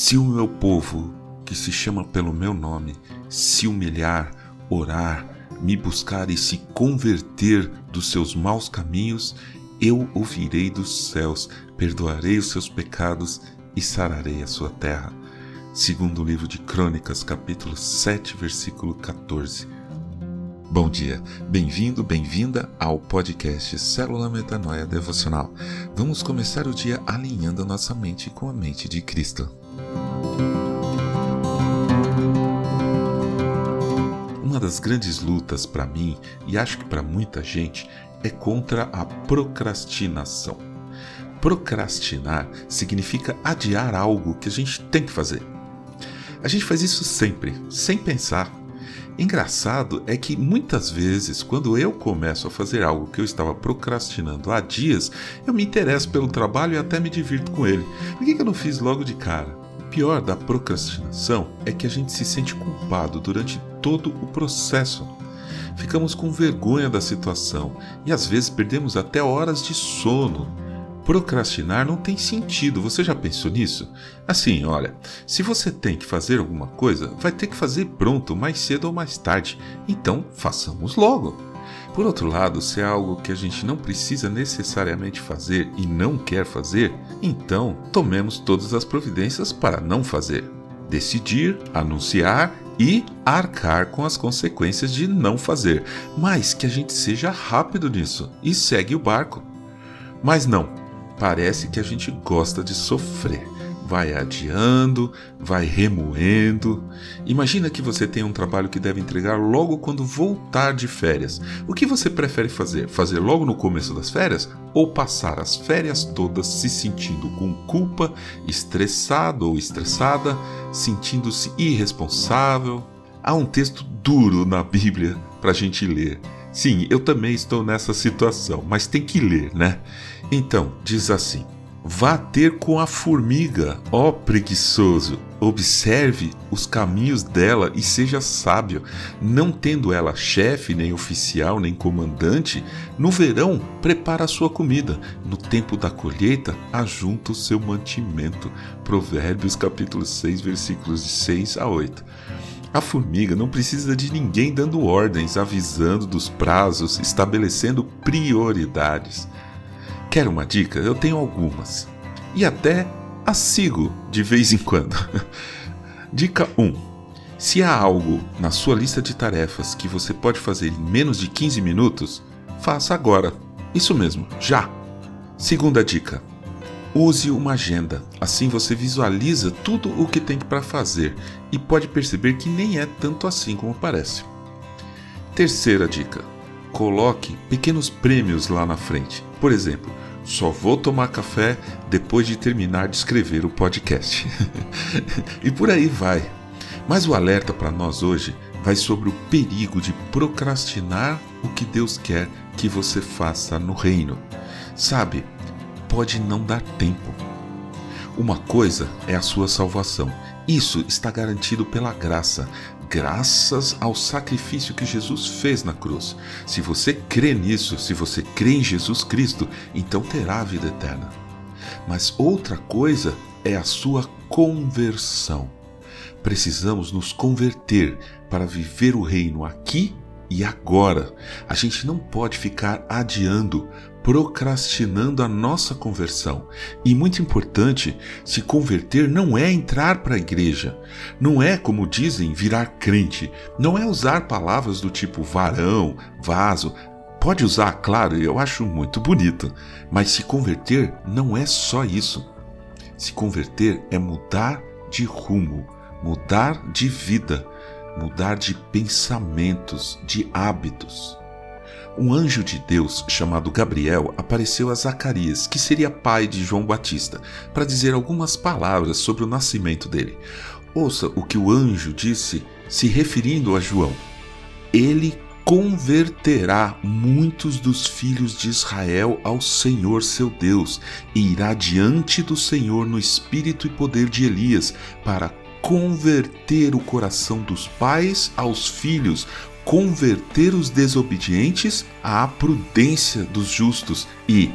Se o meu povo, que se chama pelo meu nome, se humilhar, orar, me buscar e se converter dos seus maus caminhos, eu ouvirei dos céus, perdoarei os seus pecados e sararei a sua terra. Segundo o livro de Crônicas, capítulo 7, versículo 14. Bom dia, bem-vindo, bem-vinda ao podcast Célula Metanoia Devocional. Vamos começar o dia alinhando a nossa mente com a mente de Cristo. Uma das grandes lutas para mim, e acho que para muita gente, é contra a procrastinação. Procrastinar significa adiar algo que a gente tem que fazer. A gente faz isso sempre, sem pensar. Engraçado é que muitas vezes, quando eu começo a fazer algo que eu estava procrastinando há dias, eu me interesso pelo trabalho e até me divirto com ele. Por que eu não fiz logo de cara? Pior da procrastinação é que a gente se sente culpado durante todo o processo. Ficamos com vergonha da situação e às vezes perdemos até horas de sono. Procrastinar não tem sentido, você já pensou nisso? Assim, olha, se você tem que fazer alguma coisa, vai ter que fazer pronto mais cedo ou mais tarde, então façamos logo. Por outro lado, se é algo que a gente não precisa necessariamente fazer e não quer fazer, então tomemos todas as providências para não fazer. Decidir, anunciar e arcar com as consequências de não fazer, mas que a gente seja rápido nisso e segue o barco. Mas não, parece que a gente gosta de sofrer vai adiando, vai remoendo. Imagina que você tem um trabalho que deve entregar logo quando voltar de férias. O que você prefere fazer? Fazer logo no começo das férias ou passar as férias todas se sentindo com culpa, estressado ou estressada, sentindo-se irresponsável? Há um texto duro na Bíblia para a gente ler. Sim, eu também estou nessa situação, mas tem que ler, né? Então, diz assim: Vá ter com a formiga, ó preguiçoso. Observe os caminhos dela e seja sábio. Não tendo ela chefe, nem oficial, nem comandante, no verão prepara a sua comida, no tempo da colheita ajunta o seu mantimento. Provérbios capítulo 6, versículos de 6 a 8. A formiga não precisa de ninguém dando ordens, avisando dos prazos, estabelecendo prioridades. Quer uma dica? Eu tenho algumas. E até as sigo de vez em quando. dica 1. Se há algo na sua lista de tarefas que você pode fazer em menos de 15 minutos, faça agora. Isso mesmo, já. Segunda dica. Use uma agenda. Assim você visualiza tudo o que tem para fazer e pode perceber que nem é tanto assim como parece. Terceira dica coloque pequenos prêmios lá na frente. Por exemplo, só vou tomar café depois de terminar de escrever o podcast. e por aí vai. Mas o alerta para nós hoje vai sobre o perigo de procrastinar o que Deus quer que você faça no reino. Sabe, pode não dar tempo. Uma coisa é a sua salvação. Isso está garantido pela graça graças ao sacrifício que Jesus fez na cruz. Se você crê nisso, se você crê em Jesus Cristo, então terá a vida eterna. Mas outra coisa é a sua conversão. Precisamos nos converter para viver o reino aqui e agora. A gente não pode ficar adiando, procrastinando a nossa conversão. E muito importante, se converter não é entrar para a igreja, não é, como dizem, virar crente, não é usar palavras do tipo varão, vaso. Pode usar, claro, eu acho muito bonito, mas se converter não é só isso. Se converter é mudar de rumo, mudar de vida mudar de pensamentos, de hábitos. Um anjo de Deus chamado Gabriel apareceu a Zacarias, que seria pai de João Batista, para dizer algumas palavras sobre o nascimento dele. Ouça o que o anjo disse se referindo a João. Ele converterá muitos dos filhos de Israel ao Senhor seu Deus, e irá diante do Senhor no espírito e poder de Elias, para converter o coração dos pais aos filhos, converter os desobedientes à prudência dos justos e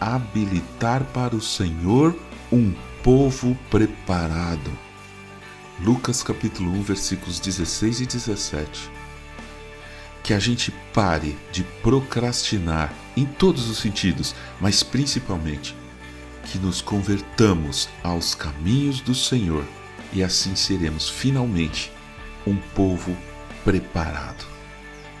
habilitar para o Senhor um povo preparado. Lucas capítulo 1, versículos 16 e 17. Que a gente pare de procrastinar em todos os sentidos, mas principalmente que nos convertamos aos caminhos do Senhor e assim seremos finalmente um povo preparado.